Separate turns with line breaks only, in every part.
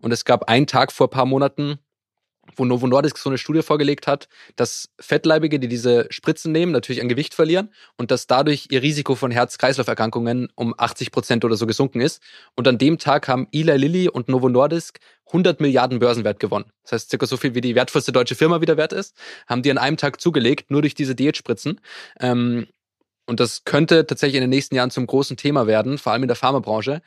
Und es gab einen Tag vor ein paar Monaten, wo Novo Nordisk so eine Studie vorgelegt hat, dass Fettleibige, die diese Spritzen nehmen, natürlich an Gewicht verlieren und dass dadurch ihr Risiko von Herz-Kreislauf-Erkrankungen um 80 Prozent oder so gesunken ist. Und an dem Tag haben Eli Lilly und Novo Nordisk 100 Milliarden Börsenwert gewonnen. Das heißt, circa so viel wie die wertvollste deutsche Firma wieder wert ist, haben die an einem Tag zugelegt, nur durch diese Diätspritzen. Ähm, und das könnte tatsächlich in den nächsten Jahren zum großen Thema werden, vor allem in der Pharmabranche.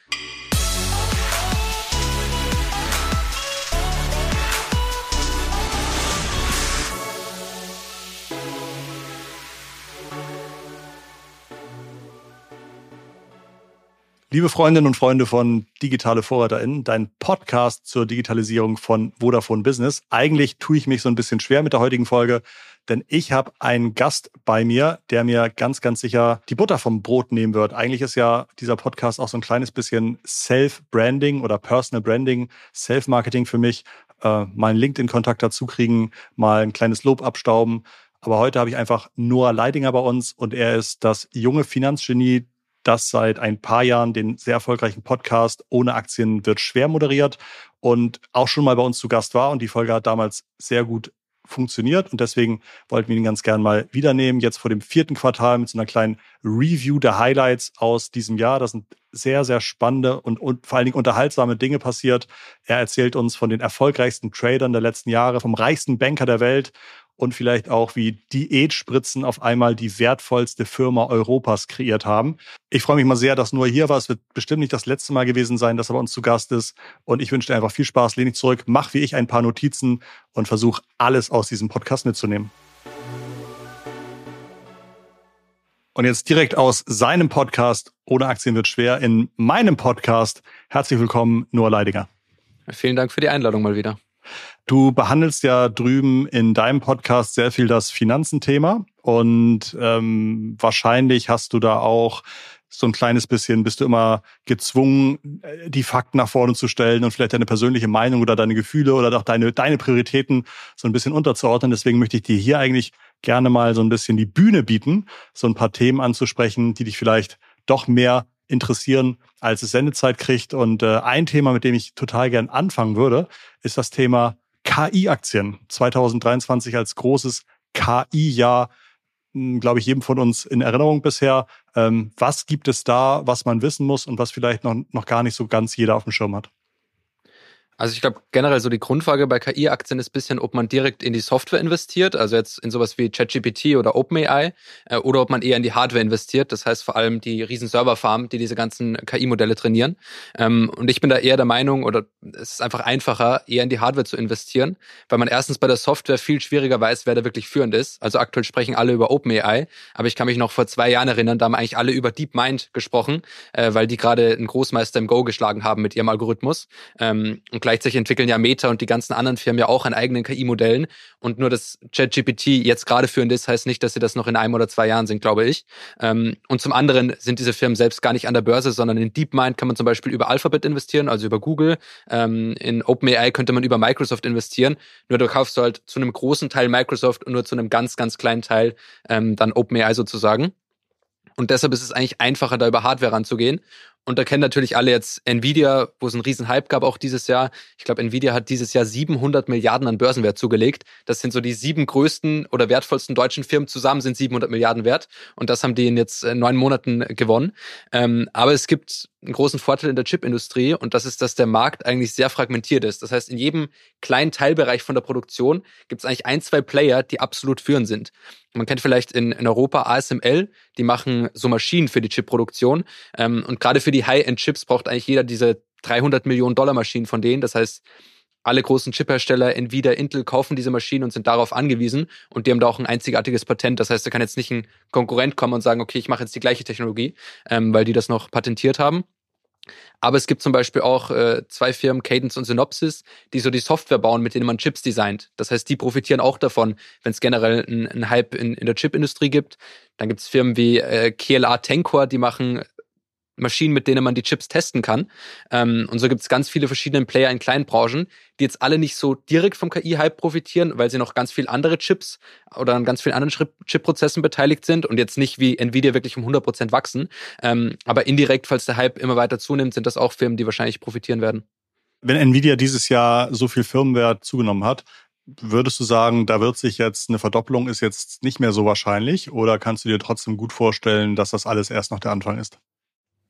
Liebe Freundinnen und Freunde von Digitale VorreiterInnen, dein Podcast zur Digitalisierung von Vodafone Business. Eigentlich tue ich mich so ein bisschen schwer mit der heutigen Folge, denn ich habe einen Gast bei mir, der mir ganz, ganz sicher die Butter vom Brot nehmen wird. Eigentlich ist ja dieser Podcast auch so ein kleines bisschen Self-Branding oder Personal Branding, Self-Marketing für mich. Äh, mal einen LinkedIn-Kontakt dazu kriegen, mal ein kleines Lob abstauben. Aber heute habe ich einfach Noah Leidinger bei uns und er ist das junge Finanzgenie, das seit ein paar Jahren den sehr erfolgreichen Podcast Ohne Aktien wird schwer moderiert und auch schon mal bei uns zu Gast war. Und die Folge hat damals sehr gut funktioniert und deswegen wollten wir ihn ganz gern mal wiedernehmen. Jetzt vor dem vierten Quartal mit so einer kleinen Review der Highlights aus diesem Jahr. Das sind sehr, sehr spannende und, und vor allen Dingen unterhaltsame Dinge passiert. Er erzählt uns von den erfolgreichsten Tradern der letzten Jahre, vom reichsten Banker der Welt und vielleicht auch, wie Diätspritzen auf einmal die wertvollste Firma Europas kreiert haben. Ich freue mich mal sehr, dass nur hier war. Es wird bestimmt nicht das letzte Mal gewesen sein, dass er bei uns zu Gast ist. Und ich wünsche dir einfach viel Spaß. Lehn dich zurück, mach wie ich ein paar Notizen und versuch alles aus diesem Podcast mitzunehmen. Und jetzt direkt aus seinem Podcast Ohne Aktien wird schwer in meinem Podcast. Herzlich willkommen, Noah Leidinger.
Vielen Dank für die Einladung mal wieder.
Du behandelst ja drüben in deinem Podcast sehr viel das Finanzenthema und ähm, wahrscheinlich hast du da auch so ein kleines bisschen, bist du immer gezwungen, äh, die Fakten nach vorne zu stellen und vielleicht deine persönliche Meinung oder deine Gefühle oder auch deine, deine Prioritäten so ein bisschen unterzuordnen. Deswegen möchte ich dir hier eigentlich gerne mal so ein bisschen die Bühne bieten, so ein paar Themen anzusprechen, die dich vielleicht doch mehr interessieren, als es Sendezeit kriegt. Und äh, ein Thema, mit dem ich total gern anfangen würde, ist das Thema KI-Aktien 2023 als großes KI-Jahr, hm, glaube ich, jedem von uns in Erinnerung bisher. Ähm, was gibt es da, was man wissen muss und was vielleicht noch, noch gar nicht so ganz jeder auf dem Schirm hat?
Also ich glaube generell so die Grundfrage bei KI-Aktien ist bisschen, ob man direkt in die Software investiert, also jetzt in sowas wie ChatGPT oder OpenAI, äh, oder ob man eher in die Hardware investiert. Das heißt vor allem die riesen Serverfarmen, die diese ganzen KI-Modelle trainieren. Ähm, und ich bin da eher der Meinung, oder es ist einfach einfacher, eher in die Hardware zu investieren, weil man erstens bei der Software viel schwieriger weiß, wer da wirklich führend ist. Also aktuell sprechen alle über OpenAI, aber ich kann mich noch vor zwei Jahren erinnern, da haben eigentlich alle über DeepMind gesprochen, äh, weil die gerade einen Großmeister im Go geschlagen haben mit ihrem Algorithmus. Ähm, und gleichzeitig entwickeln ja Meta und die ganzen anderen Firmen ja auch an eigenen KI-Modellen. Und nur, dass ChatGPT jetzt gerade führend ist, heißt nicht, dass sie das noch in einem oder zwei Jahren sind, glaube ich. Ähm, und zum anderen sind diese Firmen selbst gar nicht an der Börse, sondern in DeepMind kann man zum Beispiel über Alphabet investieren, also über Google. Ähm, in OpenAI könnte man über Microsoft investieren. Nur du kaufst halt zu einem großen Teil Microsoft und nur zu einem ganz, ganz kleinen Teil ähm, dann OpenAI sozusagen. Und deshalb ist es eigentlich einfacher, da über Hardware ranzugehen. Und da kennen natürlich alle jetzt Nvidia, wo es einen riesen Hype gab auch dieses Jahr. Ich glaube, Nvidia hat dieses Jahr 700 Milliarden an Börsenwert zugelegt. Das sind so die sieben größten oder wertvollsten deutschen Firmen zusammen sind 700 Milliarden wert. Und das haben die in jetzt äh, neun Monaten gewonnen. Ähm, aber es gibt einen großen Vorteil in der Chipindustrie und das ist, dass der Markt eigentlich sehr fragmentiert ist. Das heißt, in jedem kleinen Teilbereich von der Produktion gibt es eigentlich ein, zwei Player, die absolut führend sind. Man kennt vielleicht in, in Europa ASML, die machen so Maschinen für die Chipproduktion. Ähm, und gerade für die High-End-Chips braucht eigentlich jeder diese 300 Millionen Dollar Maschinen von denen. Das heißt, alle großen Chiphersteller, Nvidia, Intel kaufen diese Maschinen und sind darauf angewiesen und die haben da auch ein einzigartiges Patent. Das heißt, da kann jetzt nicht ein Konkurrent kommen und sagen, okay, ich mache jetzt die gleiche Technologie, ähm, weil die das noch patentiert haben. Aber es gibt zum Beispiel auch äh, zwei Firmen, Cadence und Synopsys, die so die Software bauen, mit denen man Chips designt. Das heißt, die profitieren auch davon, wenn es generell einen Hype in, in der Chipindustrie gibt. Dann gibt es Firmen wie äh, KLA Tencor, die machen Maschinen, mit denen man die Chips testen kann. Ähm, und so gibt es ganz viele verschiedene Player in kleinen Branchen, die jetzt alle nicht so direkt vom KI-Hype profitieren, weil sie noch ganz viel andere Chips oder an ganz vielen anderen Chip-Prozessen beteiligt sind und jetzt nicht wie Nvidia wirklich um 100% wachsen. Ähm, aber indirekt, falls der Hype immer weiter zunimmt, sind das auch Firmen, die wahrscheinlich profitieren werden.
Wenn Nvidia dieses Jahr so viel Firmenwert zugenommen hat, würdest du sagen, da wird sich jetzt eine Verdoppelung ist jetzt nicht mehr so wahrscheinlich oder kannst du dir trotzdem gut vorstellen, dass das alles erst noch der Anfang ist?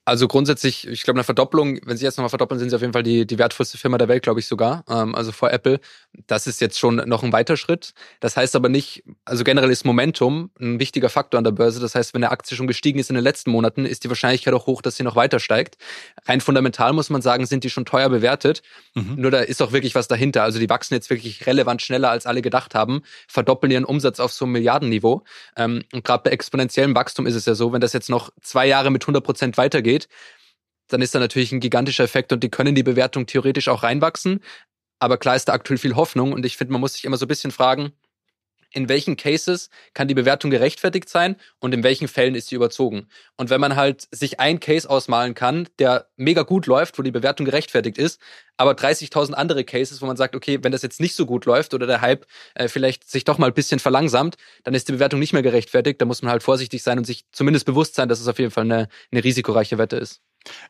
Also grundsätzlich, ich glaube, eine Verdopplung, wenn sie jetzt nochmal verdoppeln, sind sie auf jeden Fall die, die wertvollste Firma der Welt, glaube ich sogar. Ähm, also vor Apple. Das ist jetzt schon noch ein weiter Schritt. Das heißt aber nicht, also generell ist Momentum ein wichtiger Faktor an der Börse. Das heißt, wenn eine Aktie schon gestiegen ist in den letzten Monaten, ist die Wahrscheinlichkeit auch hoch, dass sie noch weiter steigt. Rein fundamental muss man sagen, sind die schon teuer bewertet. Mhm. Nur da ist auch wirklich was dahinter. Also die wachsen jetzt wirklich relevant schneller, als alle gedacht haben, verdoppeln ihren Umsatz auf so einem Milliardenniveau. Ähm, und gerade bei exponentiellem Wachstum ist es ja so, wenn das jetzt noch zwei Jahre mit 100 Prozent weitergeht, geht, dann ist da natürlich ein gigantischer Effekt und die können die Bewertung theoretisch auch reinwachsen. Aber klar ist da aktuell viel Hoffnung und ich finde, man muss sich immer so ein bisschen fragen, in welchen Cases kann die Bewertung gerechtfertigt sein und in welchen Fällen ist sie überzogen. Und wenn man halt sich ein Case ausmalen kann, der mega gut läuft, wo die Bewertung gerechtfertigt ist, aber 30.000 andere Cases, wo man sagt, okay, wenn das jetzt nicht so gut läuft oder der Hype äh, vielleicht sich doch mal ein bisschen verlangsamt, dann ist die Bewertung nicht mehr gerechtfertigt. Da muss man halt vorsichtig sein und sich zumindest bewusst sein, dass es auf jeden Fall eine, eine risikoreiche Wette ist.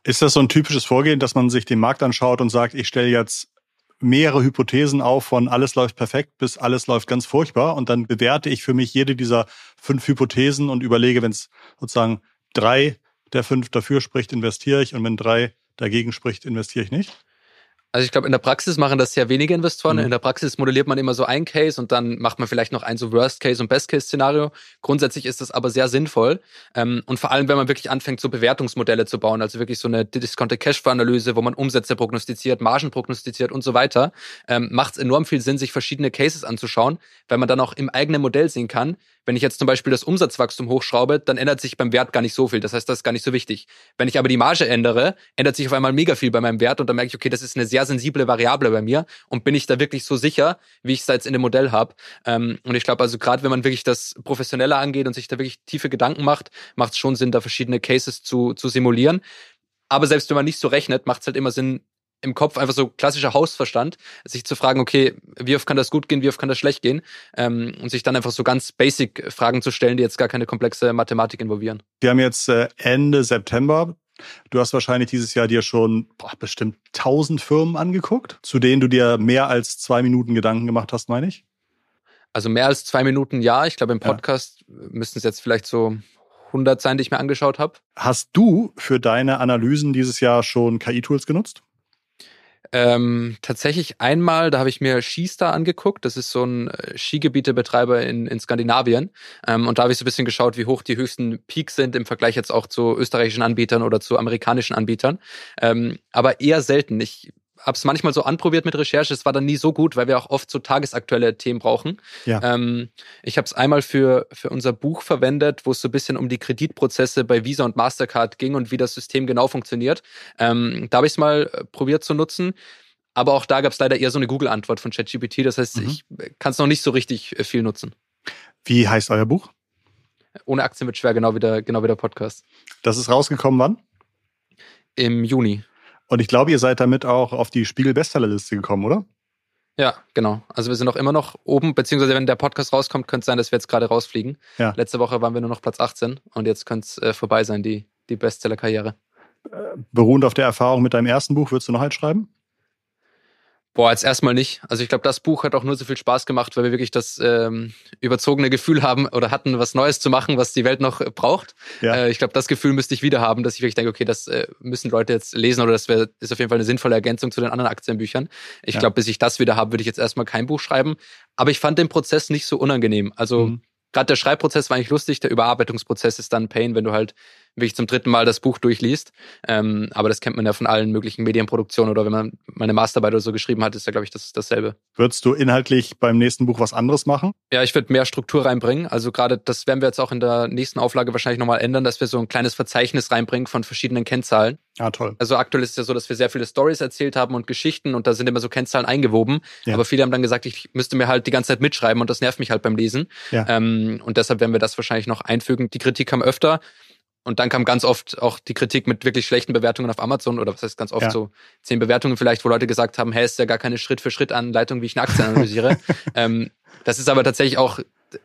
Ist das so ein typisches Vorgehen, dass man sich den Markt anschaut und sagt, ich stelle jetzt mehrere Hypothesen auf von alles läuft perfekt bis alles läuft ganz furchtbar und dann bewerte ich für mich jede dieser fünf Hypothesen und überlege, wenn es sozusagen drei der fünf dafür spricht, investiere ich und wenn drei dagegen spricht, investiere ich nicht?
Also ich glaube, in der Praxis machen das sehr wenige Investoren. Mhm. In der Praxis modelliert man immer so ein Case und dann macht man vielleicht noch ein so Worst-Case und Best-Case-Szenario. Grundsätzlich ist das aber sehr sinnvoll. Ähm, und vor allem, wenn man wirklich anfängt, so Bewertungsmodelle zu bauen, also wirklich so eine Discounted Cashflow-Analyse, wo man Umsätze prognostiziert, Margen prognostiziert und so weiter, ähm, macht es enorm viel Sinn, sich verschiedene Cases anzuschauen, weil man dann auch im eigenen Modell sehen kann, wenn ich jetzt zum Beispiel das Umsatzwachstum hochschraube, dann ändert sich beim Wert gar nicht so viel. Das heißt, das ist gar nicht so wichtig. Wenn ich aber die Marge ändere, ändert sich auf einmal mega viel bei meinem Wert und dann merke ich, okay, das ist eine sehr sensible Variable bei mir und bin ich da wirklich so sicher, wie ich es jetzt in dem Modell habe. Ähm, und ich glaube also gerade, wenn man wirklich das professioneller angeht und sich da wirklich tiefe Gedanken macht, macht es schon Sinn, da verschiedene Cases zu, zu simulieren. Aber selbst wenn man nicht so rechnet, macht es halt immer Sinn, im Kopf einfach so klassischer Hausverstand, sich zu fragen, okay, wie oft kann das gut gehen, wie oft kann das schlecht gehen ähm, und sich dann einfach so ganz basic Fragen zu stellen, die jetzt gar keine komplexe Mathematik involvieren.
Wir haben jetzt äh, Ende September. Du hast wahrscheinlich dieses Jahr dir schon boah, bestimmt tausend Firmen angeguckt, zu denen du dir mehr als zwei Minuten Gedanken gemacht hast, meine ich?
Also mehr als zwei Minuten, ja. Ich glaube, im Podcast ja. müssten es jetzt vielleicht so 100 sein, die ich mir angeschaut habe.
Hast du für deine Analysen dieses Jahr schon KI-Tools genutzt?
Ähm, tatsächlich einmal, da habe ich mir Skistar angeguckt. Das ist so ein äh, Skigebietebetreiber in, in Skandinavien. Ähm, und da habe ich so ein bisschen geschaut, wie hoch die höchsten Peaks sind im Vergleich jetzt auch zu österreichischen Anbietern oder zu amerikanischen Anbietern. Ähm, aber eher selten. Ich habe es manchmal so anprobiert mit Recherche. Es war dann nie so gut, weil wir auch oft so tagesaktuelle Themen brauchen. Ja. Ähm, ich habe es einmal für, für unser Buch verwendet, wo es so ein bisschen um die Kreditprozesse bei Visa und Mastercard ging und wie das System genau funktioniert. Ähm, da habe ich es mal äh, probiert zu nutzen. Aber auch da gab es leider eher so eine Google-Antwort von ChatGPT. Das heißt, mhm. ich kann es noch nicht so richtig äh, viel nutzen.
Wie heißt euer Buch?
Ohne Aktien wird schwer, genau wie der, genau wie der Podcast.
Das ist rausgekommen wann?
Im Juni.
Und ich glaube, ihr seid damit auch auf die Spiegel-Bestsellerliste gekommen, oder?
Ja, genau. Also wir sind auch immer noch oben, beziehungsweise wenn der Podcast rauskommt, könnte es sein, dass wir jetzt gerade rausfliegen. Ja. Letzte Woche waren wir nur noch Platz 18 und jetzt könnte es äh, vorbei sein, die, die Bestseller-Karriere.
Äh, beruhend auf der Erfahrung mit deinem ersten Buch, würdest du noch eins schreiben?
Boah, jetzt erstmal nicht. Also ich glaube, das Buch hat auch nur so viel Spaß gemacht, weil wir wirklich das ähm, überzogene Gefühl haben oder hatten, was Neues zu machen, was die Welt noch äh, braucht. Ja. Äh, ich glaube, das Gefühl müsste ich wieder haben, dass ich wirklich denke, okay, das äh, müssen Leute jetzt lesen oder das wär, ist auf jeden Fall eine sinnvolle Ergänzung zu den anderen Aktienbüchern. Ich ja. glaube, bis ich das wieder habe, würde ich jetzt erstmal kein Buch schreiben. Aber ich fand den Prozess nicht so unangenehm. Also mhm. gerade der Schreibprozess war eigentlich lustig, der Überarbeitungsprozess ist dann Pain, wenn du halt wirklich zum dritten Mal das Buch durchliest. Ähm, aber das kennt man ja von allen möglichen Medienproduktionen oder wenn man meine Masterarbeit oder so geschrieben hat, ist ja, glaube ich, das, dasselbe.
Würdest du inhaltlich beim nächsten Buch was anderes machen?
Ja, ich würde mehr Struktur reinbringen. Also gerade das werden wir jetzt auch in der nächsten Auflage wahrscheinlich nochmal ändern, dass wir so ein kleines Verzeichnis reinbringen von verschiedenen Kennzahlen.
Ah, toll.
Also aktuell ist es ja so, dass wir sehr viele Stories erzählt haben und Geschichten und da sind immer so Kennzahlen eingewoben. Ja. Aber viele haben dann gesagt, ich müsste mir halt die ganze Zeit mitschreiben und das nervt mich halt beim Lesen. Ja. Ähm, und deshalb werden wir das wahrscheinlich noch einfügen. Die Kritik kam öfter. Und dann kam ganz oft auch die Kritik mit wirklich schlechten Bewertungen auf Amazon oder was heißt ganz oft ja. so zehn Bewertungen vielleicht, wo Leute gesagt haben, hey, ist ja gar keine Schritt-für-Schritt-Anleitung, wie ich eine Aktie analysiere. ähm, das ist aber tatsächlich auch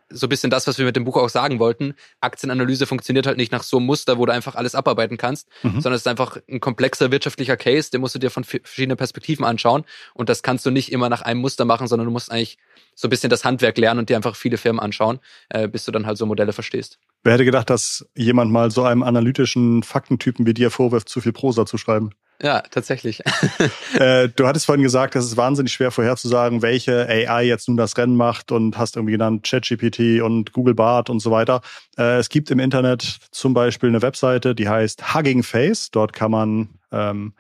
so ein bisschen das, was wir mit dem Buch auch sagen wollten. Aktienanalyse funktioniert halt nicht nach so einem Muster, wo du einfach alles abarbeiten kannst, mhm. sondern es ist einfach ein komplexer wirtschaftlicher Case, den musst du dir von verschiedenen Perspektiven anschauen. Und das kannst du nicht immer nach einem Muster machen, sondern du musst eigentlich so ein bisschen das Handwerk lernen und dir einfach viele Firmen anschauen, äh, bis du dann halt so Modelle verstehst.
Wer hätte gedacht, dass jemand mal so einem analytischen Faktentypen wie dir vorwirft, zu viel Prosa zu schreiben?
Ja, tatsächlich.
äh, du hattest vorhin gesagt, es ist wahnsinnig schwer vorherzusagen, welche AI jetzt nun das Rennen macht und hast irgendwie genannt ChatGPT und Google Bart und so weiter. Äh, es gibt im Internet zum Beispiel eine Webseite, die heißt Hugging Face. Dort kann man ähm,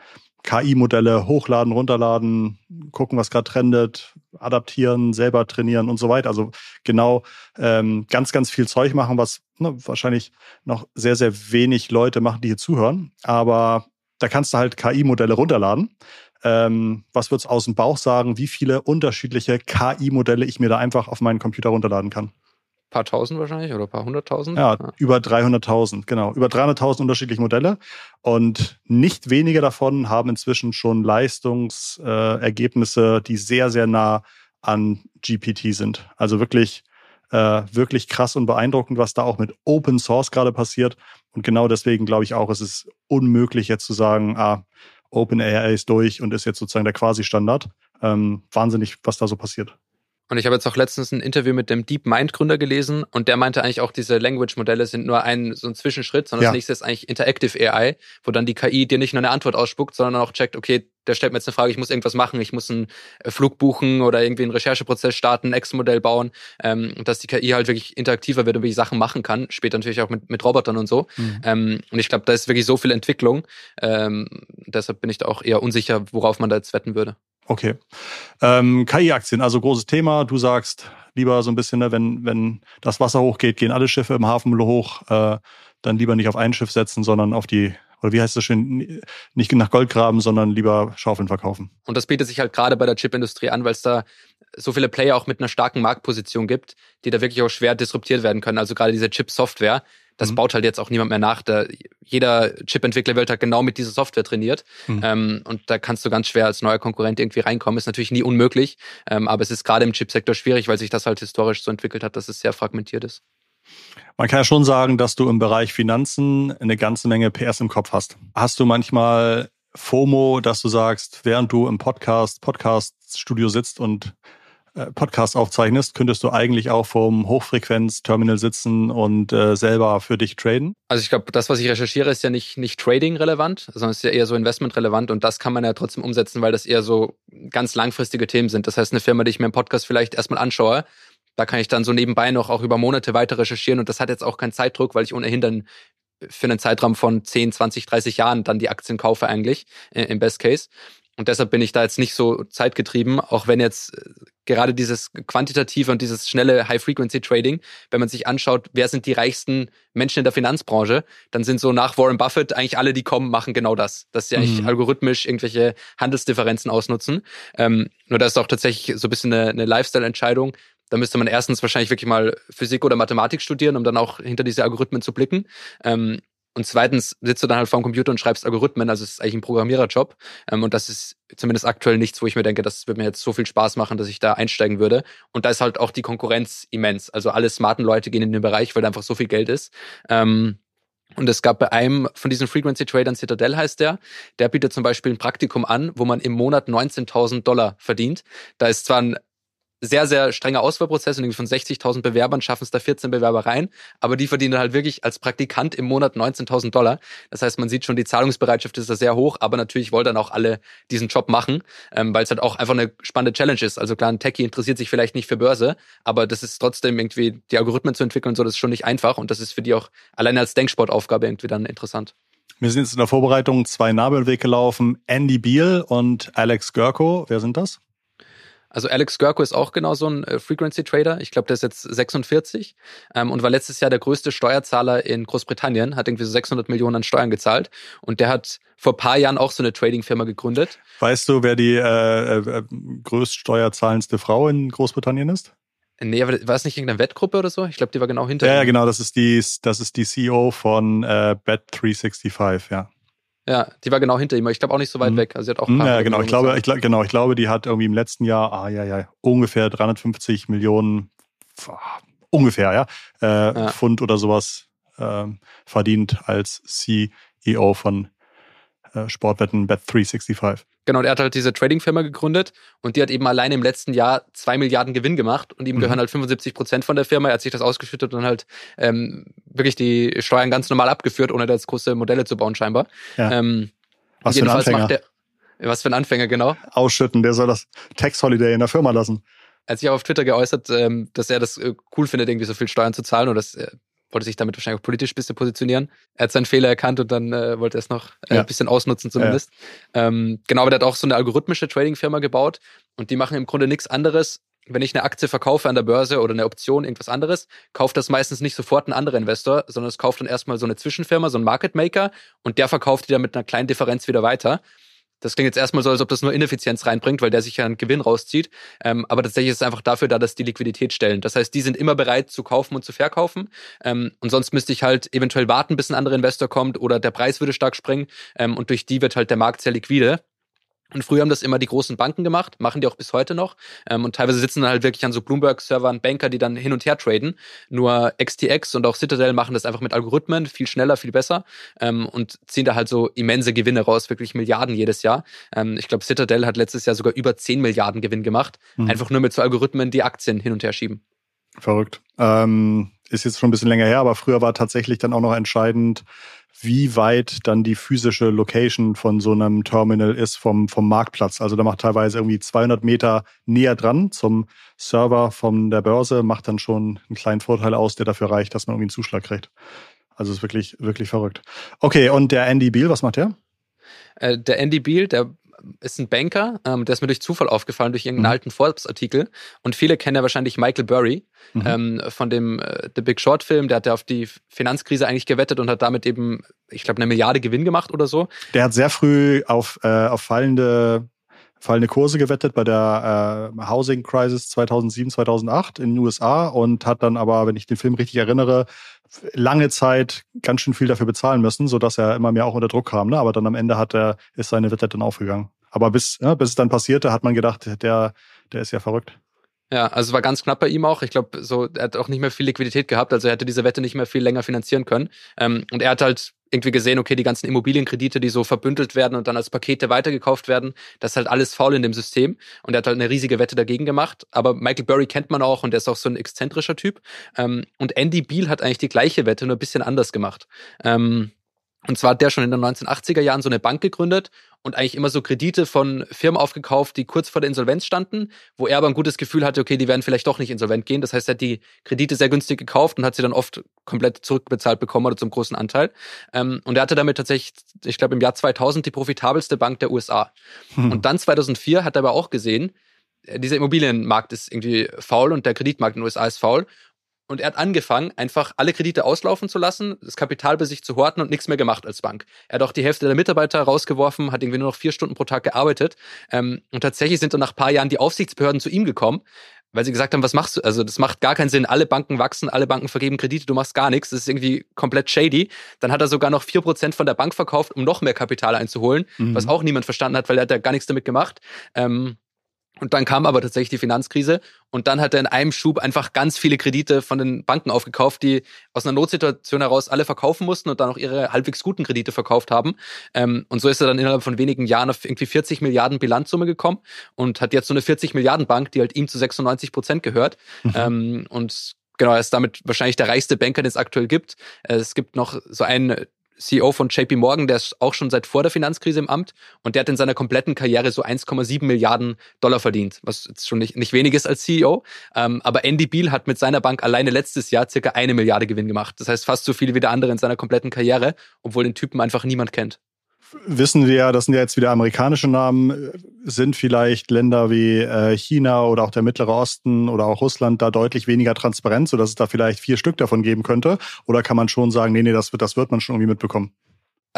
KI-Modelle hochladen, runterladen, gucken, was gerade trendet, adaptieren, selber trainieren und so weiter. Also genau ähm, ganz, ganz viel Zeug machen, was ne, wahrscheinlich noch sehr, sehr wenig Leute machen, die hier zuhören. Aber da kannst du halt KI-Modelle runterladen. Ähm, was wird's aus dem Bauch sagen, wie viele unterschiedliche KI-Modelle ich mir da einfach auf meinen Computer runterladen kann?
Paar tausend wahrscheinlich oder paar hunderttausend?
Ja, ja. über 300.000, genau. Über 300.000 unterschiedliche Modelle. Und nicht wenige davon haben inzwischen schon Leistungsergebnisse, äh, die sehr, sehr nah an GPT sind. Also wirklich, äh, wirklich krass und beeindruckend, was da auch mit Open Source gerade passiert. Und genau deswegen glaube ich auch, es ist unmöglich jetzt zu sagen, ah, OpenAI ist durch und ist jetzt sozusagen der Quasi-Standard. Ähm, wahnsinnig, was da so passiert.
Und ich habe jetzt auch letztens ein Interview mit dem DeepMind-Gründer gelesen und der meinte eigentlich auch, diese Language-Modelle sind nur ein so ein Zwischenschritt, sondern ja. das nächste ist eigentlich Interactive AI, wo dann die KI dir nicht nur eine Antwort ausspuckt, sondern auch checkt, okay, der stellt mir jetzt eine Frage, ich muss irgendwas machen, ich muss einen äh, Flug buchen oder irgendwie einen Rechercheprozess starten, ein Excel-Modell bauen, ähm, dass die KI halt wirklich interaktiver wird und wirklich Sachen machen kann, später natürlich auch mit, mit Robotern und so. Mhm. Ähm, und ich glaube, da ist wirklich so viel Entwicklung. Ähm, deshalb bin ich da auch eher unsicher, worauf man da jetzt wetten würde.
Okay. Ähm, KI-Aktien, also großes Thema. Du sagst lieber so ein bisschen, ne, wenn, wenn das Wasser hochgeht, gehen alle Schiffe im Hafen hoch, äh, dann lieber nicht auf ein Schiff setzen, sondern auf die, oder wie heißt das schön, nicht nach Gold graben, sondern lieber Schaufeln verkaufen.
Und das bietet sich halt gerade bei der Chipindustrie an, weil es da so viele Player auch mit einer starken Marktposition gibt, die da wirklich auch schwer disruptiert werden können. Also gerade diese Chip-Software, das mhm. baut halt jetzt auch niemand mehr nach. Da, jeder Chip-Entwickler wird halt genau mit dieser Software trainiert. Mhm. Ähm, und da kannst du ganz schwer als neuer Konkurrent irgendwie reinkommen. Ist natürlich nie unmöglich, ähm, aber es ist gerade im Chipsektor schwierig, weil sich das halt historisch so entwickelt hat, dass es sehr fragmentiert ist.
Man kann ja schon sagen, dass du im Bereich Finanzen eine ganze Menge PS im Kopf hast. Hast du manchmal FOMO, dass du sagst, während du im Podcast, Podcast-Studio sitzt und äh, Podcast aufzeichnest, könntest du eigentlich auch vom Hochfrequenz-Terminal sitzen und äh, selber für dich traden?
Also ich glaube, das, was ich recherchiere, ist ja nicht, nicht Trading-relevant, sondern ist ja eher so Investment-relevant und das kann man ja trotzdem umsetzen, weil das eher so ganz langfristige Themen sind. Das heißt, eine Firma, die ich mir im Podcast vielleicht erstmal anschaue, da kann ich dann so nebenbei noch auch über Monate weiter recherchieren und das hat jetzt auch keinen Zeitdruck, weil ich ohnehin dann für einen Zeitraum von 10, 20, 30 Jahren dann die Aktien kaufe eigentlich, äh, im Best Case. Und deshalb bin ich da jetzt nicht so zeitgetrieben, auch wenn jetzt äh, gerade dieses quantitative und dieses schnelle High-Frequency-Trading, wenn man sich anschaut, wer sind die reichsten Menschen in der Finanzbranche, dann sind so nach Warren Buffett eigentlich alle, die kommen, machen genau das. Dass sie eigentlich mhm. algorithmisch irgendwelche Handelsdifferenzen ausnutzen. Ähm, nur das ist auch tatsächlich so ein bisschen eine, eine Lifestyle-Entscheidung. Da müsste man erstens wahrscheinlich wirklich mal Physik oder Mathematik studieren, um dann auch hinter diese Algorithmen zu blicken. Ähm, und zweitens sitzt du dann halt vor dem Computer und schreibst Algorithmen, also es ist eigentlich ein Programmiererjob. Ähm, und das ist zumindest aktuell nichts, wo ich mir denke, das wird mir jetzt so viel Spaß machen, dass ich da einsteigen würde. Und da ist halt auch die Konkurrenz immens. Also alle smarten Leute gehen in den Bereich, weil da einfach so viel Geld ist. Ähm, und es gab bei einem von diesen Frequency Tradern, Citadel heißt der, der bietet zum Beispiel ein Praktikum an, wo man im Monat 19.000 Dollar verdient. Da ist zwar ein sehr, sehr strenger Auswahlprozess und von 60.000 Bewerbern schaffen es da 14 Bewerber rein, aber die verdienen halt wirklich als Praktikant im Monat 19.000 Dollar. Das heißt, man sieht schon, die Zahlungsbereitschaft ist da sehr hoch, aber natürlich wollen dann auch alle diesen Job machen, ähm, weil es halt auch einfach eine spannende Challenge ist. Also klar, ein Techie interessiert sich vielleicht nicht für Börse, aber das ist trotzdem irgendwie, die Algorithmen zu entwickeln und so, das ist schon nicht einfach und das ist für die auch alleine als Denksportaufgabe irgendwie dann interessant.
Wir sind jetzt in der Vorbereitung zwei Nabelwege gelaufen. Andy Beal und Alex Görko. Wer sind das?
Also Alex Görko ist auch genau so ein äh, Frequency Trader. Ich glaube, der ist jetzt 46 ähm, und war letztes Jahr der größte Steuerzahler in Großbritannien, hat irgendwie so 600 Millionen an Steuern gezahlt und der hat vor paar Jahren auch so eine Trading-Firma gegründet.
Weißt du, wer die äh, äh, größt steuerzahlendste Frau in Großbritannien ist?
Nee, aber war es nicht irgendeine Wettgruppe oder so? Ich glaube, die war genau hinter.
Ja, ja, genau, das ist die, das ist die CEO von äh, Bet365, ja.
Ja, die war genau hinter ihm. Ich glaube auch nicht so weit mhm. weg. Also sie hat auch
ein paar Ja, genau. Ich glaube, ich, genau. Ich glaube, die hat irgendwie im letzten Jahr, ah ja, ja, ungefähr 350 Millionen ungefähr, ja, äh, ja. Pfund oder sowas äh, verdient als CEO von Sportwetten Bet365.
Genau, und er hat halt diese Trading-Firma gegründet und die hat eben allein im letzten Jahr zwei Milliarden Gewinn gemacht und ihm mhm. gehören halt 75 Prozent von der Firma. Er hat sich das ausgeschüttet und halt ähm, wirklich die Steuern ganz normal abgeführt, ohne da jetzt große Modelle zu bauen scheinbar.
Ja. Ähm, was für ein Anfänger. Macht der,
was für ein Anfänger, genau.
Ausschütten, der soll das Tax Holiday in der Firma lassen.
Er hat sich auch auf Twitter geäußert, ähm, dass er das äh, cool findet, irgendwie so viel Steuern zu zahlen und das äh, wollte sich damit wahrscheinlich auch politisch ein bisschen positionieren. Er hat seinen Fehler erkannt und dann äh, wollte er es noch äh, ja. ein bisschen ausnutzen zumindest. Ja. Ähm, genau, aber der hat auch so eine algorithmische Trading-Firma gebaut und die machen im Grunde nichts anderes. Wenn ich eine Aktie verkaufe an der Börse oder eine Option, irgendwas anderes, kauft das meistens nicht sofort ein anderer Investor, sondern es kauft dann erstmal so eine Zwischenfirma, so ein Market Maker und der verkauft die dann mit einer kleinen Differenz wieder weiter. Das klingt jetzt erstmal so, als ob das nur Ineffizienz reinbringt, weil der sich ja einen Gewinn rauszieht. Ähm, aber tatsächlich ist es einfach dafür da, dass die Liquidität stellen. Das heißt, die sind immer bereit zu kaufen und zu verkaufen. Ähm, und sonst müsste ich halt eventuell warten, bis ein anderer Investor kommt oder der Preis würde stark springen. Ähm, und durch die wird halt der Markt sehr liquide. Und früher haben das immer die großen Banken gemacht, machen die auch bis heute noch. Ähm, und teilweise sitzen dann halt wirklich an so Bloomberg-Servern Banker, die dann hin und her traden. Nur XTX und auch Citadel machen das einfach mit Algorithmen, viel schneller, viel besser ähm, und ziehen da halt so immense Gewinne raus, wirklich Milliarden jedes Jahr. Ähm, ich glaube, Citadel hat letztes Jahr sogar über 10 Milliarden Gewinn gemacht, mhm. einfach nur mit so Algorithmen, die Aktien hin und her schieben.
Verrückt. Ähm, ist jetzt schon ein bisschen länger her, aber früher war tatsächlich dann auch noch entscheidend, wie weit dann die physische Location von so einem Terminal ist vom, vom Marktplatz. Also da macht teilweise irgendwie 200 Meter näher dran zum Server von der Börse, macht dann schon einen kleinen Vorteil aus, der dafür reicht, dass man irgendwie einen Zuschlag kriegt. Also ist wirklich, wirklich verrückt. Okay, und der Andy Beal, was macht der?
Äh, der Andy Beal, der ist ein Banker, ähm, der ist mir durch Zufall aufgefallen, durch irgendeinen mhm. alten Forbes-Artikel. Und viele kennen ja wahrscheinlich Michael Burry mhm. ähm, von dem äh, The Big Short-Film. Der hat ja auf die Finanzkrise eigentlich gewettet und hat damit eben, ich glaube, eine Milliarde Gewinn gemacht oder so.
Der hat sehr früh auf, äh, auf fallende fallende Kurse gewettet bei der äh, Housing Crisis 2007, 2008 in den USA und hat dann aber, wenn ich den Film richtig erinnere, lange Zeit ganz schön viel dafür bezahlen müssen, sodass er immer mehr auch unter Druck kam. Ne? Aber dann am Ende hat er, ist seine Wette dann aufgegangen. Aber bis, ja, bis es dann passierte, hat man gedacht, der, der ist ja verrückt.
Ja, also es war ganz knapp bei ihm auch. Ich glaube, so er hat auch nicht mehr viel Liquidität gehabt, also er hätte diese Wette nicht mehr viel länger finanzieren können. Ähm, und er hat halt irgendwie gesehen, okay, die ganzen Immobilienkredite, die so verbündelt werden und dann als Pakete weitergekauft werden, das ist halt alles faul in dem System. Und er hat halt eine riesige Wette dagegen gemacht. Aber Michael Burry kennt man auch und der ist auch so ein exzentrischer Typ. Ähm, und Andy Beal hat eigentlich die gleiche Wette, nur ein bisschen anders gemacht. Ähm, und zwar hat der schon in den 1980er Jahren so eine Bank gegründet und eigentlich immer so Kredite von Firmen aufgekauft, die kurz vor der Insolvenz standen, wo er aber ein gutes Gefühl hatte, okay, die werden vielleicht doch nicht insolvent gehen. Das heißt, er hat die Kredite sehr günstig gekauft und hat sie dann oft komplett zurückbezahlt bekommen oder zum großen Anteil. Ähm, und er hatte damit tatsächlich, ich glaube, im Jahr 2000 die profitabelste Bank der USA. Hm. Und dann 2004 hat er aber auch gesehen, äh, dieser Immobilienmarkt ist irgendwie faul und der Kreditmarkt in den USA ist faul. Und er hat angefangen, einfach alle Kredite auslaufen zu lassen, das Kapital bei sich zu horten und nichts mehr gemacht als Bank. Er hat auch die Hälfte der Mitarbeiter rausgeworfen, hat irgendwie nur noch vier Stunden pro Tag gearbeitet. Ähm, und tatsächlich sind dann nach paar Jahren die Aufsichtsbehörden zu ihm gekommen, weil sie gesagt haben, was machst du? Also das macht gar keinen Sinn. Alle Banken wachsen, alle Banken vergeben Kredite, du machst gar nichts. Das ist irgendwie komplett shady. Dann hat er sogar noch vier Prozent von der Bank verkauft, um noch mehr Kapital einzuholen, mhm. was auch niemand verstanden hat, weil er hat ja gar nichts damit gemacht. Ähm, und dann kam aber tatsächlich die Finanzkrise und dann hat er in einem Schub einfach ganz viele Kredite von den Banken aufgekauft, die aus einer Notsituation heraus alle verkaufen mussten und dann auch ihre halbwegs guten Kredite verkauft haben. Ähm, und so ist er dann innerhalb von wenigen Jahren auf irgendwie 40 Milliarden Bilanzsumme gekommen und hat jetzt so eine 40 Milliarden Bank, die halt ihm zu 96 Prozent gehört. Mhm. Ähm, und genau, er ist damit wahrscheinlich der reichste Banker, den es aktuell gibt. Es gibt noch so einen CEO von JP Morgan, der ist auch schon seit vor der Finanzkrise im Amt und der hat in seiner kompletten Karriere so 1,7 Milliarden Dollar verdient, was jetzt schon nicht, nicht wenig ist als CEO. Ähm, aber Andy Beal hat mit seiner Bank alleine letztes Jahr circa eine Milliarde Gewinn gemacht. Das heißt fast so viel wie der andere in seiner kompletten Karriere, obwohl den Typen einfach niemand kennt
wissen wir, das sind ja jetzt wieder amerikanische Namen, sind vielleicht Länder wie äh, China oder auch der Mittlere Osten oder auch Russland da deutlich weniger transparent, sodass es da vielleicht vier Stück davon geben könnte? Oder kann man schon sagen, nee, nee, das wird, das wird man schon irgendwie mitbekommen?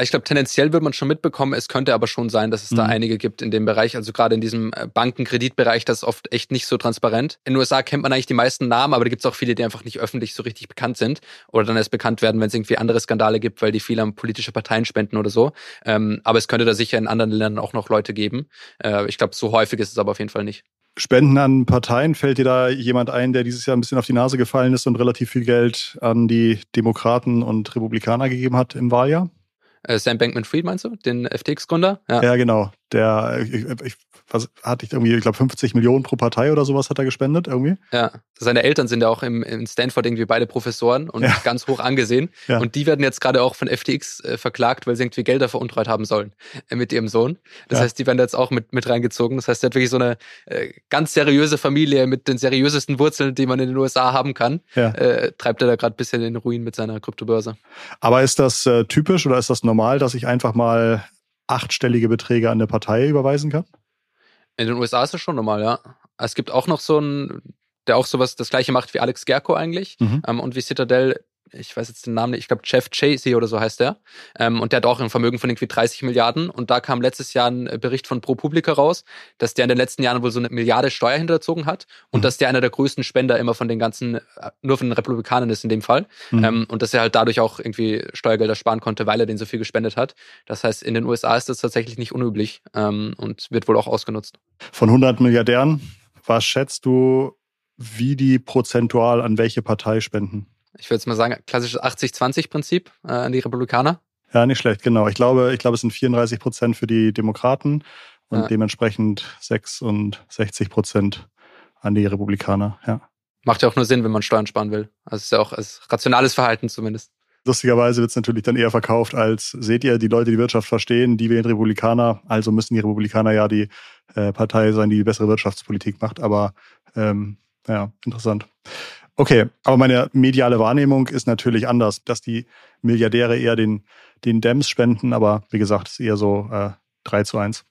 Ich glaube, tendenziell wird man schon mitbekommen. Es könnte aber schon sein, dass es mhm. da einige gibt in dem Bereich. Also gerade in diesem äh, Bankenkreditbereich, das ist oft echt nicht so transparent. In den USA kennt man eigentlich die meisten Namen, aber da gibt es auch viele, die einfach nicht öffentlich so richtig bekannt sind oder dann erst bekannt werden, wenn es irgendwie andere Skandale gibt, weil die viel an politische Parteien spenden oder so. Ähm, aber es könnte da sicher in anderen Ländern auch noch Leute geben. Äh, ich glaube, so häufig ist es aber auf jeden Fall nicht.
Spenden an Parteien, fällt dir da jemand ein, der dieses Jahr ein bisschen auf die Nase gefallen ist und relativ viel Geld an die Demokraten und Republikaner gegeben hat im Wahljahr?
Äh, Sam Bankman-Fried meinst du, den FTX-Gründer?
Ja. ja. genau. Der, ich, ich, was hatte ich irgendwie, ich glaube 50 Millionen pro Partei oder sowas hat er gespendet irgendwie.
Ja, seine Eltern sind ja auch im, in Stanford irgendwie beide Professoren und ja. ganz hoch angesehen. Ja. Und die werden jetzt gerade auch von FTX äh, verklagt, weil sie irgendwie Gelder veruntreut haben sollen äh, mit ihrem Sohn. Das ja. heißt, die werden jetzt auch mit, mit reingezogen. Das heißt, er hat wirklich so eine äh, ganz seriöse Familie mit den seriösesten Wurzeln, die man in den USA haben kann. Ja. Äh, treibt er da gerade ein bisschen in den Ruin mit seiner Kryptobörse.
Aber ist das äh, typisch oder ist das normal, dass ich einfach mal achtstellige Beträge an eine Partei überweisen kann?
In den USA ist das schon normal, ja. Es gibt auch noch so einen, der auch sowas das gleiche macht wie Alex Gerko eigentlich mhm. ähm, und wie Citadel ich weiß jetzt den Namen nicht, ich glaube Jeff Chasey oder so heißt der. Ähm, und der hat auch ein Vermögen von irgendwie 30 Milliarden. Und da kam letztes Jahr ein Bericht von ProPublica raus, dass der in den letzten Jahren wohl so eine Milliarde Steuer hinterzogen hat und mhm. dass der einer der größten Spender immer von den ganzen, äh, nur von den Republikanern ist in dem Fall. Mhm. Ähm, und dass er halt dadurch auch irgendwie Steuergelder sparen konnte, weil er den so viel gespendet hat. Das heißt, in den USA ist das tatsächlich nicht unüblich ähm, und wird wohl auch ausgenutzt.
Von 100 Milliardären, was schätzt du, wie die prozentual an welche Partei spenden?
Ich würde jetzt mal sagen, klassisches 80-20-Prinzip äh, an die Republikaner.
Ja, nicht schlecht, genau. Ich glaube, ich glaube, es sind 34 Prozent für die Demokraten und ja. dementsprechend 66 Prozent an die Republikaner, ja.
Macht ja auch nur Sinn, wenn man Steuern sparen will. Also es ist ja auch als rationales Verhalten zumindest.
Lustigerweise wird es natürlich dann eher verkauft als, seht ihr, die Leute, die Wirtschaft verstehen, die wählen Republikaner, also müssen die Republikaner ja die äh, Partei sein, die die bessere Wirtschaftspolitik macht. Aber ähm, ja, interessant. Okay, aber meine mediale Wahrnehmung ist natürlich anders, dass die Milliardäre eher den, den Dems spenden, aber wie gesagt, ist eher so äh, 3 zu 1.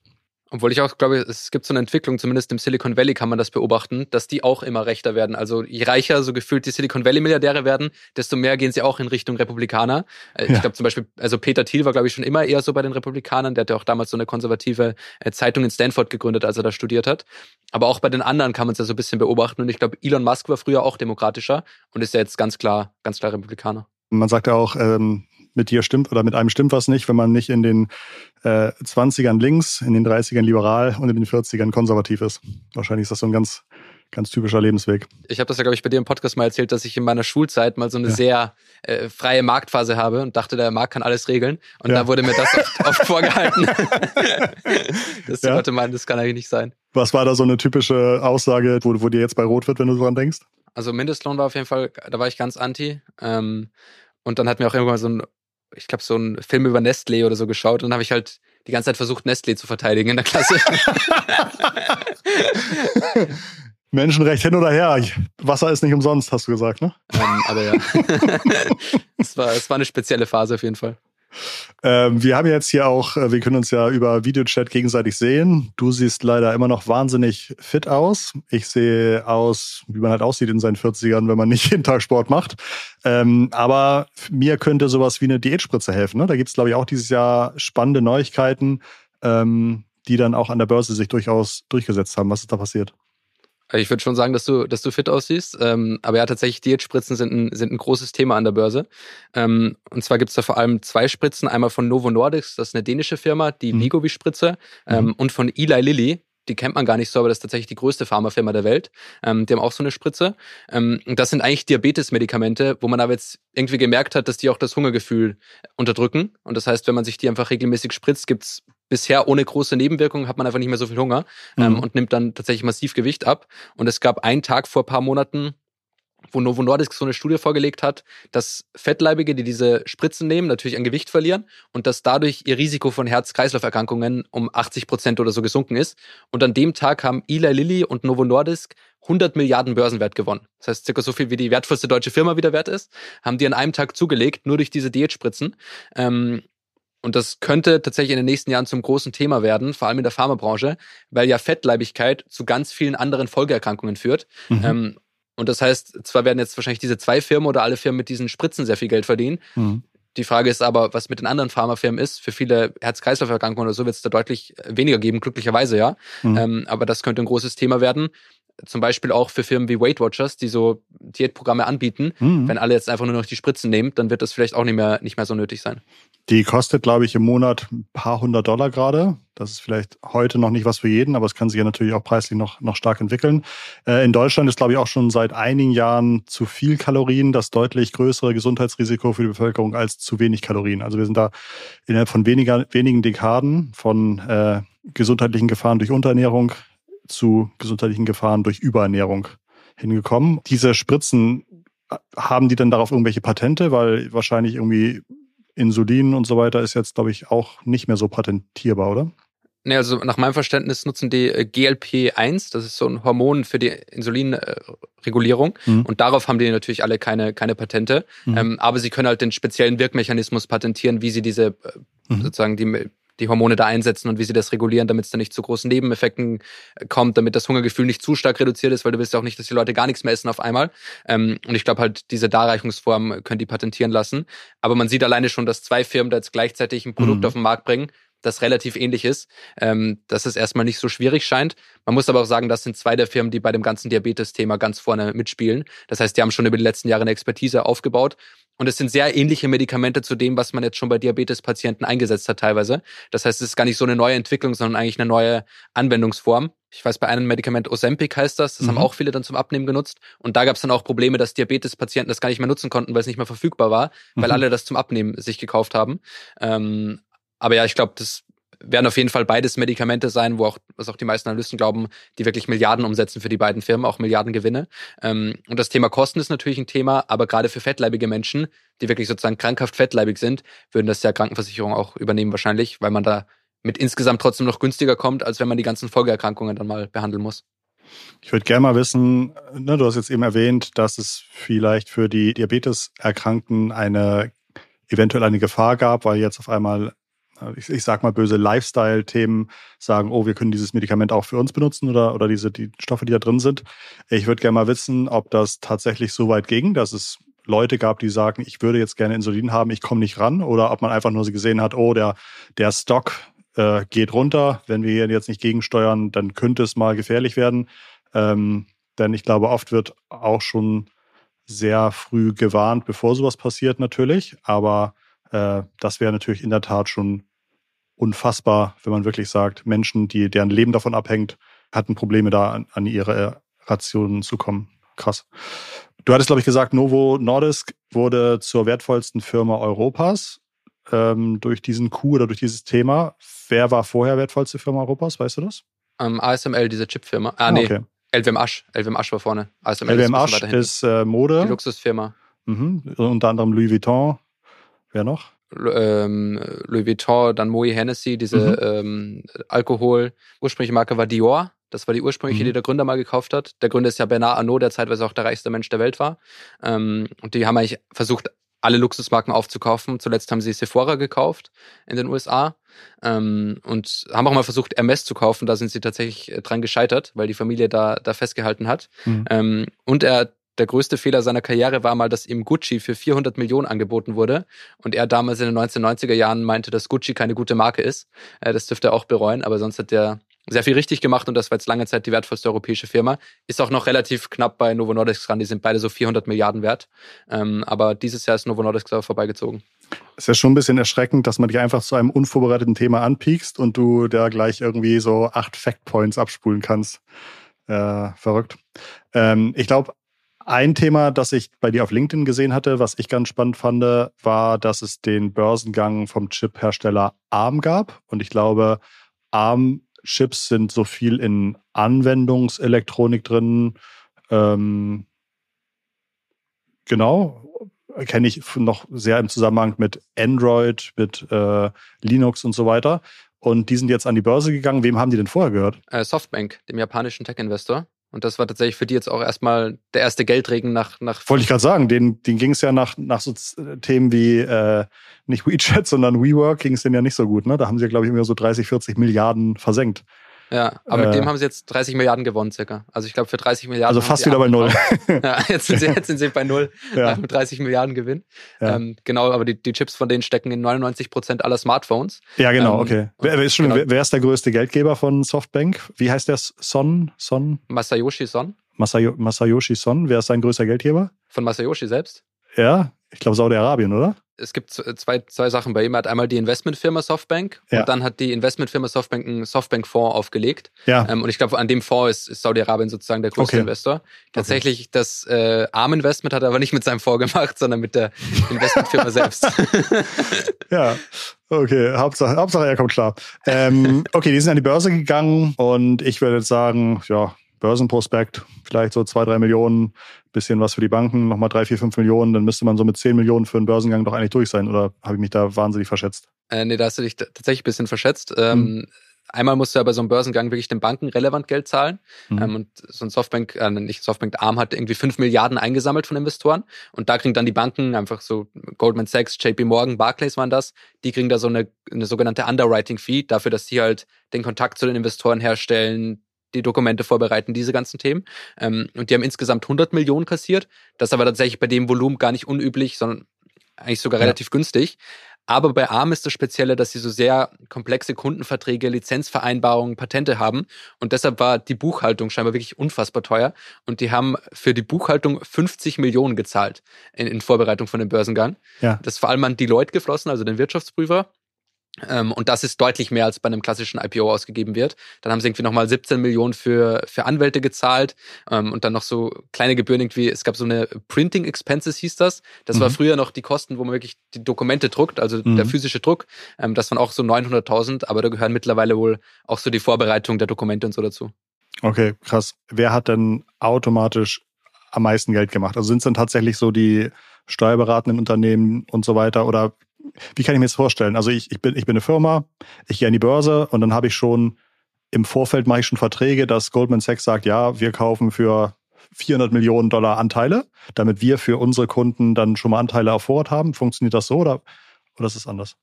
Obwohl ich auch glaube, es gibt so eine Entwicklung, zumindest im Silicon Valley kann man das beobachten, dass die auch immer rechter werden. Also je reicher so gefühlt die Silicon Valley Milliardäre werden, desto mehr gehen sie auch in Richtung Republikaner. Äh, ja. Ich glaube zum Beispiel, also Peter Thiel war glaube ich schon immer eher so bei den Republikanern. Der hat ja auch damals so eine konservative äh, Zeitung in Stanford gegründet, als er da studiert hat. Aber auch bei den anderen kann man es ja so ein bisschen beobachten. Und ich glaube, Elon Musk war früher auch demokratischer und ist ja jetzt ganz klar, ganz klar Republikaner.
Man sagt ja auch, ähm, mit dir stimmt oder mit einem stimmt was nicht, wenn man nicht in den äh, 20ern links, in den 30ern liberal und in den 40ern konservativ ist. Wahrscheinlich ist das so ein ganz, ganz typischer Lebensweg.
Ich habe das ja, glaube ich, bei dir im Podcast mal erzählt, dass ich in meiner Schulzeit mal so eine ja. sehr äh, freie Marktphase habe und dachte, der Markt kann alles regeln. Und ja. da wurde mir das oft, oft vorgehalten. dass die ja. Leute meinen, das kann eigentlich nicht sein.
Was war da so eine typische Aussage, wo, wo dir jetzt bei rot wird, wenn du dran denkst?
Also Mindestlohn war auf jeden Fall, da war ich ganz anti. Ähm, und dann hat mir auch irgendwann so ein ich glaube, so einen Film über Nestlé oder so geschaut und habe ich halt die ganze Zeit versucht, Nestlé zu verteidigen in der Klasse.
Menschenrecht hin oder her. Wasser ist nicht umsonst, hast du gesagt, ne?
Ähm, aber ja. es, war, es war eine spezielle Phase auf jeden Fall.
Ähm, wir haben jetzt hier auch, äh, wir können uns ja über Videochat gegenseitig sehen. Du siehst leider immer noch wahnsinnig fit aus. Ich sehe aus, wie man halt aussieht in seinen 40ern, wenn man nicht jeden Tag Sport macht. Ähm, aber mir könnte sowas wie eine Diätspritze helfen. Ne? Da gibt es, glaube ich, auch dieses Jahr spannende Neuigkeiten, ähm, die dann auch an der Börse sich durchaus durchgesetzt haben. Was ist da passiert?
Also ich würde schon sagen, dass du, dass du fit aussiehst. Ähm, aber ja, tatsächlich, Diätspritzen sind ein, sind ein großes Thema an der Börse. Ähm, und zwar gibt's da vor allem zwei Spritzen. Einmal von Novo Nordics, das ist eine dänische Firma, die mhm. Vigovi-Spritze. Ähm, mhm. Und von Eli Lilly, die kennt man gar nicht so, aber das ist tatsächlich die größte Pharmafirma der Welt. Ähm, die haben auch so eine Spritze. Ähm, das sind eigentlich Diabetes-Medikamente, wo man aber jetzt irgendwie gemerkt hat, dass die auch das Hungergefühl unterdrücken. Und das heißt, wenn man sich die einfach regelmäßig spritzt, gibt's bisher ohne große Nebenwirkungen hat man einfach nicht mehr so viel Hunger ähm, mhm. und nimmt dann tatsächlich massiv Gewicht ab. Und es gab einen Tag vor paar Monaten, wo Novo Nordisk so eine Studie vorgelegt hat, dass Fettleibige, die diese Spritzen nehmen, natürlich an Gewicht verlieren und dass dadurch ihr Risiko von Herz-Kreislauf-Erkrankungen um 80 Prozent oder so gesunken ist. Und an dem Tag haben Eli Lilly und Novo Nordisk 100 Milliarden Börsenwert gewonnen. Das heißt, circa so viel wie die wertvollste deutsche Firma wieder wert ist, haben die an einem Tag zugelegt, nur durch diese Diätspritzen. Ähm, und das könnte tatsächlich in den nächsten Jahren zum großen Thema werden, vor allem in der Pharmabranche, weil ja Fettleibigkeit zu ganz vielen anderen Folgeerkrankungen führt. Mhm. Ähm, und das heißt, zwar werden jetzt wahrscheinlich diese zwei Firmen oder alle Firmen mit diesen Spritzen sehr viel Geld verdienen. Mhm. Die Frage ist aber, was mit den anderen Pharmafirmen ist. Für viele Herz-Kreislauf-Erkrankungen oder so wird es da deutlich weniger geben, glücklicherweise ja. Mhm. Ähm, aber das könnte ein großes Thema werden. Zum Beispiel auch für Firmen wie Weight Watchers, die so Diätprogramme anbieten. Mhm. Wenn alle jetzt einfach nur noch die Spritzen nehmen, dann wird das vielleicht auch nicht mehr, nicht mehr so nötig sein.
Die kostet, glaube ich, im Monat ein paar hundert Dollar gerade. Das ist vielleicht heute noch nicht was für jeden, aber es kann sich ja natürlich auch preislich noch, noch stark entwickeln. Äh, in Deutschland ist, glaube ich, auch schon seit einigen Jahren zu viel Kalorien das deutlich größere Gesundheitsrisiko für die Bevölkerung als zu wenig Kalorien. Also wir sind da innerhalb von weniger, wenigen Dekaden von äh, gesundheitlichen Gefahren durch Unterernährung zu gesundheitlichen Gefahren durch Überernährung hingekommen. Diese Spritzen, äh, haben die dann darauf irgendwelche Patente? Weil wahrscheinlich irgendwie Insulin und so weiter ist jetzt, glaube ich, auch nicht mehr so patentierbar, oder?
Nee, also nach meinem Verständnis nutzen die äh, GLP-1, das ist so ein Hormon für die Insulinregulierung. Mhm. Und darauf haben die natürlich alle keine, keine Patente. Mhm. Ähm, aber sie können halt den speziellen Wirkmechanismus patentieren, wie sie diese äh, mhm. sozusagen die die Hormone da einsetzen und wie sie das regulieren, damit es dann nicht zu großen Nebeneffekten äh, kommt, damit das Hungergefühl nicht zu stark reduziert ist, weil du willst ja auch nicht, dass die Leute gar nichts mehr essen auf einmal. Ähm, und ich glaube halt, diese Darreichungsform können die patentieren lassen. Aber man sieht alleine schon, dass zwei Firmen da jetzt gleichzeitig ein Produkt mhm. auf den Markt bringen, das relativ ähnlich ist, ähm, dass es erstmal nicht so schwierig scheint. Man muss aber auch sagen, das sind zwei der Firmen, die bei dem ganzen Diabetes-Thema ganz vorne mitspielen. Das heißt, die haben schon über die letzten Jahre eine Expertise aufgebaut und es sind sehr ähnliche Medikamente zu dem, was man jetzt schon bei Diabetespatienten eingesetzt hat teilweise. Das heißt, es ist gar nicht so eine neue Entwicklung, sondern eigentlich eine neue Anwendungsform. Ich weiß, bei einem Medikament Ozempic heißt das, das mhm. haben auch viele dann zum Abnehmen genutzt. Und da gab es dann auch Probleme, dass Diabetespatienten das gar nicht mehr nutzen konnten, weil es nicht mehr verfügbar war, weil mhm. alle das zum Abnehmen sich gekauft haben. Ähm, aber ja, ich glaube, das werden auf jeden Fall beides Medikamente sein, wo auch, was auch die meisten Analysten glauben, die wirklich Milliarden umsetzen für die beiden Firmen, auch Milliarden Gewinne. Ähm, und das Thema Kosten ist natürlich ein Thema, aber gerade für fettleibige Menschen, die wirklich sozusagen krankhaft fettleibig sind, würden das ja Krankenversicherungen auch übernehmen wahrscheinlich, weil man da mit insgesamt trotzdem noch günstiger kommt, als wenn man die ganzen Folgeerkrankungen dann mal behandeln muss.
Ich würde gerne mal wissen, ne, du hast jetzt eben erwähnt, dass es vielleicht für die Diabeteserkrankten eine eventuell eine Gefahr gab, weil jetzt auf einmal ich, ich sag mal böse Lifestyle-Themen sagen, oh, wir können dieses Medikament auch für uns benutzen oder, oder diese die Stoffe, die da drin sind. Ich würde gerne mal wissen, ob das tatsächlich so weit ging, dass es Leute gab, die sagen, ich würde jetzt gerne Insulin haben, ich komme nicht ran, oder ob man einfach nur gesehen hat, oh, der, der Stock äh, geht runter, wenn wir hier jetzt nicht gegensteuern, dann könnte es mal gefährlich werden. Ähm, denn ich glaube, oft wird auch schon sehr früh gewarnt, bevor sowas passiert natürlich. Aber äh, das wäre natürlich in der Tat schon unfassbar, wenn man wirklich sagt, Menschen, die deren Leben davon abhängt, hatten Probleme da an, an ihre Rationen zu kommen. Krass. Du hattest, glaube ich, gesagt, Novo Nordisk wurde zur wertvollsten Firma Europas ähm, durch diesen Coup oder durch dieses Thema. Wer war vorher wertvollste Firma Europas? Weißt du das?
Um, ähm, ASML, diese Chipfirma. Ah, ah nee. Okay. LWM Asch. LWM Asch war vorne.
ASML LWM Asch ist äh, Mode.
Die Luxusfirma.
Mhm. Unter anderem Louis Vuitton, Wer noch?
Ähm, Louis Vuitton, dann Moe Hennessy, diese mhm. ähm, Alkohol. Ursprüngliche Marke war Dior. Das war die ursprüngliche, mhm. die der Gründer mal gekauft hat. Der Gründer ist ja Bernard Arnault, der zeitweise auch der reichste Mensch der Welt war. Ähm, und die haben eigentlich versucht, alle Luxusmarken aufzukaufen. Zuletzt haben sie Sephora gekauft in den USA ähm, und haben auch mal versucht, Hermes zu kaufen. Da sind sie tatsächlich äh, dran gescheitert, weil die Familie da, da festgehalten hat. Mhm. Ähm, und er der größte Fehler seiner Karriere war mal, dass ihm Gucci für 400 Millionen angeboten wurde und er damals in den 1990er Jahren meinte, dass Gucci keine gute Marke ist. Äh, das dürfte er auch bereuen, aber sonst hat er sehr viel richtig gemacht und das war jetzt lange Zeit die wertvollste europäische Firma. Ist auch noch relativ knapp bei Novo Nordisk dran, die sind beide so 400 Milliarden wert. Ähm, aber dieses Jahr ist Novo Nordisk da vorbeigezogen.
Ist ja schon ein bisschen erschreckend, dass man dich einfach zu einem unvorbereiteten Thema anpiekst und du da gleich irgendwie so acht Fact Points abspulen kannst. Äh, verrückt. Ähm, ich glaube, ein Thema, das ich bei dir auf LinkedIn gesehen hatte, was ich ganz spannend fand, war, dass es den Börsengang vom Chip-Hersteller ARM gab. Und ich glaube, ARM-Chips sind so viel in Anwendungselektronik drin. Ähm, genau, kenne ich noch sehr im Zusammenhang mit Android, mit äh, Linux und so weiter. Und die sind jetzt an die Börse gegangen. Wem haben die denn vorher gehört?
Äh, Softbank, dem japanischen Tech-Investor. Und das war tatsächlich für die jetzt auch erstmal der erste Geldregen nach. nach
Wollte ich gerade sagen, denen, denen ging es ja nach, nach so Themen wie äh, nicht WeChat, sondern WeWork ging es denen ja nicht so gut. Ne? Da haben sie, glaube ich, immer so 30, 40 Milliarden versenkt.
Ja, aber äh, mit dem haben sie jetzt 30 Milliarden gewonnen, circa. Also ich glaube für 30 Milliarden.
Also fast wieder bei null.
ja, jetzt sind, sie, jetzt sind sie bei null ja. mit 30 Milliarden Gewinn. Ja. Ähm, genau, aber die, die Chips von denen stecken in 99 Prozent aller Smartphones.
Ja, genau, ähm, okay. Wer, wer, ist schon, genau. wer, wer ist der größte Geldgeber von Softbank? Wie heißt der? Son? Son?
Masayoshi Son.
Masayo, Masayoshi Son, wer ist sein größter Geldgeber?
Von Masayoshi selbst?
Ja, ich glaube Saudi-Arabien, oder?
Es gibt zwei, zwei Sachen bei ihm. Er hat einmal die Investmentfirma Softbank ja. und dann hat die Investmentfirma Softbank einen Softbank-Fonds aufgelegt. Ja. Ähm, und ich glaube, an dem Fonds ist, ist Saudi-Arabien sozusagen der größte okay. Investor. Tatsächlich, okay. das äh, Arm-Investment hat er aber nicht mit seinem Fonds gemacht, sondern mit der Investmentfirma selbst.
ja, okay. Hauptsache, Hauptsache er kommt klar. Ähm, okay, die sind an die Börse gegangen und ich würde jetzt sagen, ja, Börsenprospekt, vielleicht so zwei, drei Millionen, bisschen was für die Banken, nochmal drei, vier, fünf Millionen, dann müsste man so mit zehn Millionen für einen Börsengang doch eigentlich durch sein. Oder habe ich mich da wahnsinnig verschätzt?
Äh, nee, da hast du dich tatsächlich ein bisschen verschätzt. Ähm, mhm. Einmal musst du ja bei so einem Börsengang wirklich den Banken relevant Geld zahlen. Mhm. Ähm, und so ein Softbank, äh, nicht Softbank, Arm hat irgendwie fünf Milliarden eingesammelt von Investoren. Und da kriegen dann die Banken einfach so Goldman Sachs, JP Morgan, Barclays waren das. Die kriegen da so eine, eine sogenannte Underwriting-Fee dafür, dass sie halt den Kontakt zu den Investoren herstellen, die Dokumente vorbereiten, diese ganzen Themen. Ähm, und die haben insgesamt 100 Millionen kassiert. Das ist aber tatsächlich bei dem Volumen gar nicht unüblich, sondern eigentlich sogar ja. relativ günstig. Aber bei ARM ist das Spezielle, dass sie so sehr komplexe Kundenverträge, Lizenzvereinbarungen, Patente haben. Und deshalb war die Buchhaltung scheinbar wirklich unfassbar teuer. Und die haben für die Buchhaltung 50 Millionen gezahlt in, in Vorbereitung von dem Börsengang. Ja. Das ist vor allem an Deloitte geflossen, also den Wirtschaftsprüfer. Ähm, und das ist deutlich mehr, als bei einem klassischen IPO ausgegeben wird. Dann haben sie irgendwie nochmal 17 Millionen für, für Anwälte gezahlt ähm, und dann noch so kleine Gebühren irgendwie, es gab so eine Printing Expenses hieß das. Das mhm. war früher noch die Kosten, wo man wirklich die Dokumente druckt, also mhm. der physische Druck. Ähm, das waren auch so 900.000, aber da gehören mittlerweile wohl auch so die Vorbereitung der Dokumente und so dazu.
Okay, krass. Wer hat denn automatisch am meisten Geld gemacht? Also sind es dann tatsächlich so die steuerberatenden Unternehmen und so weiter oder wie kann ich mir das vorstellen? Also ich, ich, bin, ich bin eine Firma, ich gehe an die Börse und dann habe ich schon im Vorfeld mache ich schon Verträge, dass Goldman Sachs sagt, ja, wir kaufen für 400 Millionen Dollar Anteile, damit wir für unsere Kunden dann schon mal Anteile auf Vorrat haben. Funktioniert das so oder, oder ist es anders?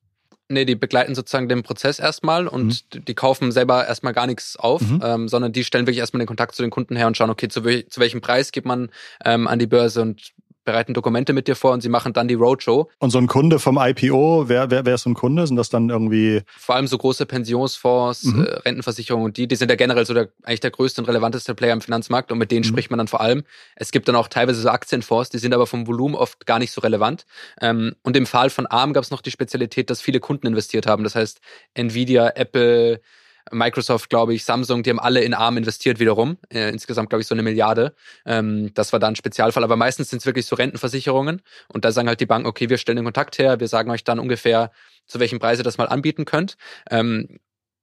Nee, die begleiten sozusagen den Prozess erstmal und mhm. die kaufen selber erstmal gar nichts auf, mhm. ähm, sondern die stellen wirklich erstmal den Kontakt zu den Kunden her und schauen, okay, zu, zu welchem Preis gibt man ähm, an die Börse und bereiten Dokumente mit dir vor und sie machen dann die Roadshow.
Und so ein Kunde vom IPO, wer, wer, wer ist so ein Kunde? Sind das dann irgendwie?
Vor allem so große Pensionsfonds, mhm. äh, Rentenversicherungen und die, die sind ja generell so der, eigentlich der größte und relevanteste Player im Finanzmarkt und mit denen mhm. spricht man dann vor allem. Es gibt dann auch teilweise so Aktienfonds, die sind aber vom Volumen oft gar nicht so relevant. Ähm, und im Fall von ARM gab es noch die Spezialität, dass viele Kunden investiert haben. Das heißt, Nvidia, Apple, Microsoft, glaube ich, Samsung, die haben alle in ARM investiert wiederum. Äh, insgesamt, glaube ich, so eine Milliarde. Ähm, das war da ein Spezialfall. Aber meistens sind es wirklich so Rentenversicherungen. Und da sagen halt die Banken, okay, wir stellen den Kontakt her, wir sagen euch dann ungefähr, zu welchem Preis ihr das mal anbieten könnt. Ähm,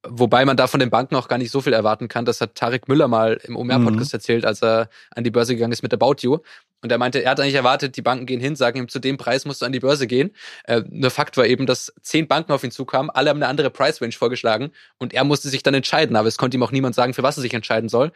Wobei man da von den Banken auch gar nicht so viel erwarten kann. Das hat Tarek Müller mal im OMR-Podcast mhm. erzählt, als er an die Börse gegangen ist mit About You. Und er meinte, er hat eigentlich erwartet, die Banken gehen hin, sagen ihm, zu dem Preis musst du an die Börse gehen. Äh, nur Fakt war eben, dass zehn Banken auf ihn zukamen, alle haben eine andere Price-Range vorgeschlagen und er musste sich dann entscheiden. Aber es konnte ihm auch niemand sagen, für was er sich entscheiden soll,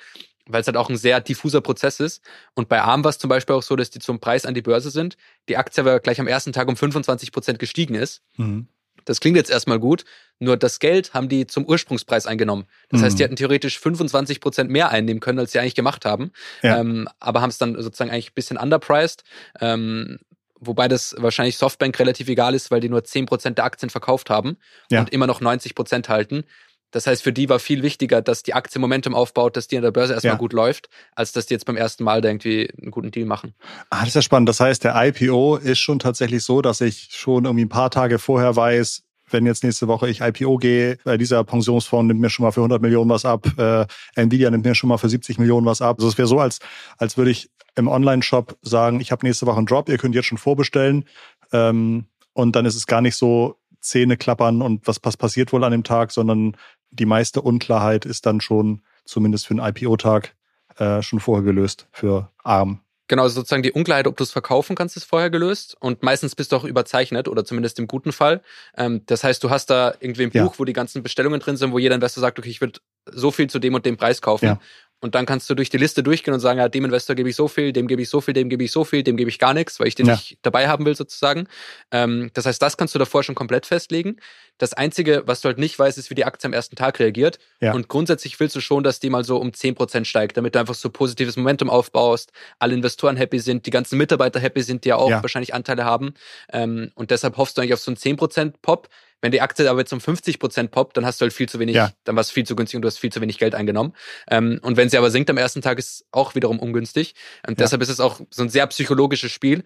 weil es halt auch ein sehr diffuser Prozess ist. Und bei ARM war es zum Beispiel auch so, dass die zum Preis an die Börse sind. Die Aktie aber gleich am ersten Tag um 25 Prozent gestiegen ist. Mhm. Das klingt jetzt erstmal gut, nur das Geld haben die zum Ursprungspreis eingenommen. Das mhm. heißt, die hätten theoretisch 25 Prozent mehr einnehmen können, als sie eigentlich gemacht haben, ja. ähm, aber haben es dann sozusagen eigentlich ein bisschen underpriced. Ähm, wobei das wahrscheinlich Softbank relativ egal ist, weil die nur 10 Prozent der Aktien verkauft haben ja. und immer noch 90 Prozent halten. Das heißt, für die war viel wichtiger, dass die Aktie Momentum aufbaut, dass die an der Börse erstmal ja. gut läuft, als dass die jetzt beim ersten Mal irgendwie einen guten Deal machen.
Ah, das ist ja spannend. Das heißt, der IPO ist schon tatsächlich so, dass ich schon irgendwie ein paar Tage vorher weiß, wenn jetzt nächste Woche ich IPO gehe, dieser Pensionsfonds nimmt mir schon mal für 100 Millionen was ab, äh, Nvidia nimmt mir schon mal für 70 Millionen was ab. Also es wäre so, als, als würde ich im Online-Shop sagen, ich habe nächste Woche einen Drop, ihr könnt jetzt schon vorbestellen. Ähm, und dann ist es gar nicht so Zähne klappern und was passiert wohl an dem Tag, sondern die meiste Unklarheit ist dann schon, zumindest für einen IPO-Tag, äh, schon vorher gelöst für ARM.
Genau, also sozusagen die Unklarheit, ob du es verkaufen kannst, ist vorher gelöst. Und meistens bist du auch überzeichnet oder zumindest im guten Fall. Ähm, das heißt, du hast da irgendwie ein Buch, ja. wo die ganzen Bestellungen drin sind, wo jeder Investor sagt, okay, ich würde so viel zu dem und dem Preis kaufen. Ja. Und dann kannst du durch die Liste durchgehen und sagen, ja, dem Investor gebe ich so viel, dem gebe ich so viel, dem gebe ich so viel, dem gebe ich gar nichts, weil ich den ja. nicht dabei haben will sozusagen. Ähm, das heißt, das kannst du davor schon komplett festlegen. Das Einzige, was du halt nicht weißt, ist, wie die Aktie am ersten Tag reagiert. Ja. Und grundsätzlich willst du schon, dass die mal so um 10% steigt, damit du einfach so positives Momentum aufbaust, alle Investoren happy sind, die ganzen Mitarbeiter happy sind, die ja auch ja. wahrscheinlich Anteile haben. Ähm, und deshalb hoffst du eigentlich auf so einen 10% Pop. Wenn die Aktie aber jetzt um 50 Prozent poppt, dann hast du halt viel zu wenig, ja. dann war es viel zu günstig und du hast viel zu wenig Geld eingenommen. Ähm, und wenn sie aber sinkt am ersten Tag, ist es auch wiederum ungünstig. Und ja. deshalb ist es auch so ein sehr psychologisches Spiel.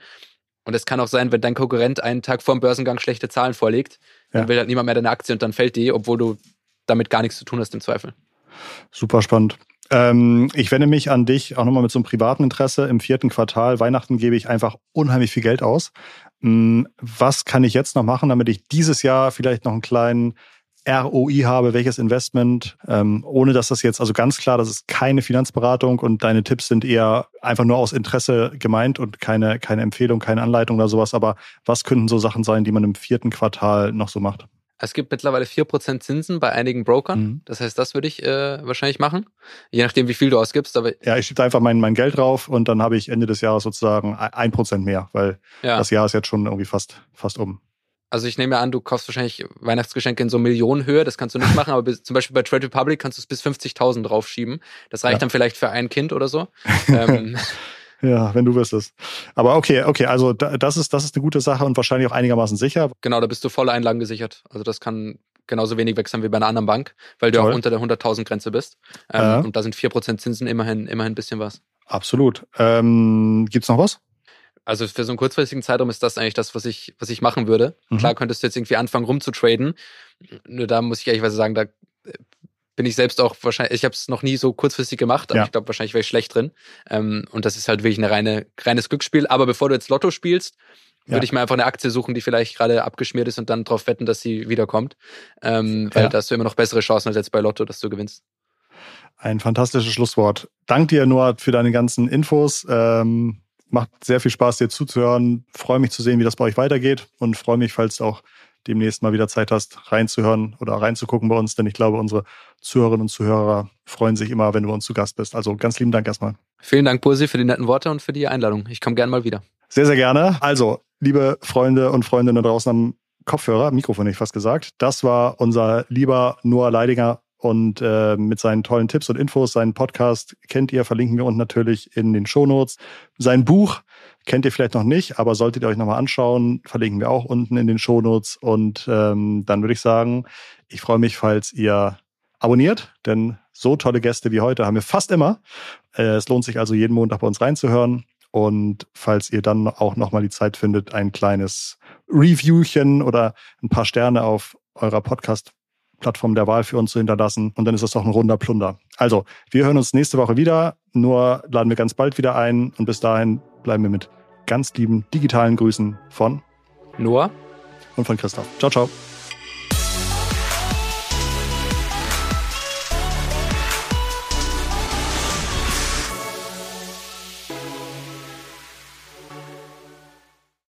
Und es kann auch sein, wenn dein Konkurrent einen Tag vor dem Börsengang schlechte Zahlen vorlegt, ja. dann will halt niemand mehr deine Aktie und dann fällt die, obwohl du damit gar nichts zu tun hast im Zweifel.
Super spannend. Ähm, ich wende mich an dich auch nochmal mit so einem privaten Interesse. Im vierten Quartal, Weihnachten, gebe ich einfach unheimlich viel Geld aus. Hm, was kann ich jetzt noch machen, damit ich dieses Jahr vielleicht noch einen kleinen ROI habe, welches Investment, ähm, ohne dass das jetzt, also ganz klar, das ist keine Finanzberatung und deine Tipps sind eher einfach nur aus Interesse gemeint und keine, keine Empfehlung, keine Anleitung oder sowas. Aber was könnten so Sachen sein, die man im vierten Quartal noch so macht?
Es gibt mittlerweile 4% Zinsen bei einigen Brokern. Mhm. Das heißt, das würde ich äh, wahrscheinlich machen. Je nachdem, wie viel du ausgibst. Aber
ja, ich schiebe einfach mein, mein Geld drauf und dann habe ich Ende des Jahres sozusagen ein Prozent mehr, weil ja. das Jahr ist jetzt schon irgendwie fast, fast um.
Also ich nehme ja an, du kaufst wahrscheinlich Weihnachtsgeschenke in so Millionenhöhe. Das kannst du nicht machen, aber bis, zum Beispiel bei Trade Republic kannst du es bis 50.000 draufschieben. Das reicht ja. dann vielleicht für ein Kind oder so. ähm,
ja, wenn du wüsstest. Aber okay, okay, also das ist, das ist eine gute Sache und wahrscheinlich auch einigermaßen sicher.
Genau, da bist du voll Einlagen gesichert. Also das kann genauso wenig weg sein wie bei einer anderen Bank, weil du Toll. auch unter der 100.000 Grenze bist. Ähm, ja. Und da sind 4% Zinsen immerhin, immerhin ein bisschen was.
Absolut. Ähm, gibt's noch was?
Also für so einen kurzfristigen Zeitraum ist das eigentlich das, was ich, was ich machen würde. Mhm. Klar könntest du jetzt irgendwie anfangen rumzutraden. Nur da muss ich ehrlich sagen, da bin ich selbst auch wahrscheinlich, ich habe es noch nie so kurzfristig gemacht, aber ja. ich glaube, wahrscheinlich wäre ich schlecht drin. Ähm, und das ist halt wirklich eine reine, reines Glücksspiel. Aber bevor du jetzt Lotto spielst, ja. würde ich mir einfach eine Aktie suchen, die vielleicht gerade abgeschmiert ist und dann darauf wetten, dass sie wiederkommt. Ähm, weil ja. da hast du immer noch bessere Chancen als jetzt bei Lotto, dass du gewinnst.
Ein fantastisches Schlusswort. Dank dir, Noah, für deine ganzen Infos. Ähm, macht sehr viel Spaß, dir zuzuhören. Freue mich zu sehen, wie das bei euch weitergeht und freue mich, falls auch demnächst mal wieder Zeit hast, reinzuhören oder reinzugucken bei uns, denn ich glaube, unsere Zuhörerinnen und Zuhörer freuen sich immer, wenn du bei uns zu Gast bist. Also ganz lieben Dank erstmal.
Vielen Dank, Bursi, für die netten Worte und für die Einladung. Ich komme gerne mal wieder.
Sehr, sehr gerne. Also, liebe Freunde und Freundinnen da draußen am Kopfhörer, Mikrofon hätte ich fast gesagt, das war unser lieber Noah Leidinger und äh, mit seinen tollen Tipps und Infos. Seinen Podcast kennt ihr, verlinken wir unten natürlich in den Shownotes. Sein Buch Kennt ihr vielleicht noch nicht, aber solltet ihr euch nochmal anschauen, verlinken wir auch unten in den Shownotes. Und ähm, dann würde ich sagen, ich freue mich, falls ihr abonniert, denn so tolle Gäste wie heute haben wir fast immer. Äh, es lohnt sich also jeden Montag bei uns reinzuhören. Und falls ihr dann auch nochmal die Zeit findet, ein kleines Reviewchen oder ein paar Sterne auf eurer Podcast-Plattform der Wahl für uns zu hinterlassen. Und dann ist das doch ein runder Plunder. Also, wir hören uns nächste Woche wieder. Nur laden wir ganz bald wieder ein. Und bis dahin bleiben wir mit ganz lieben digitalen Grüßen von
Noah
und von Christoph. Ciao, ciao.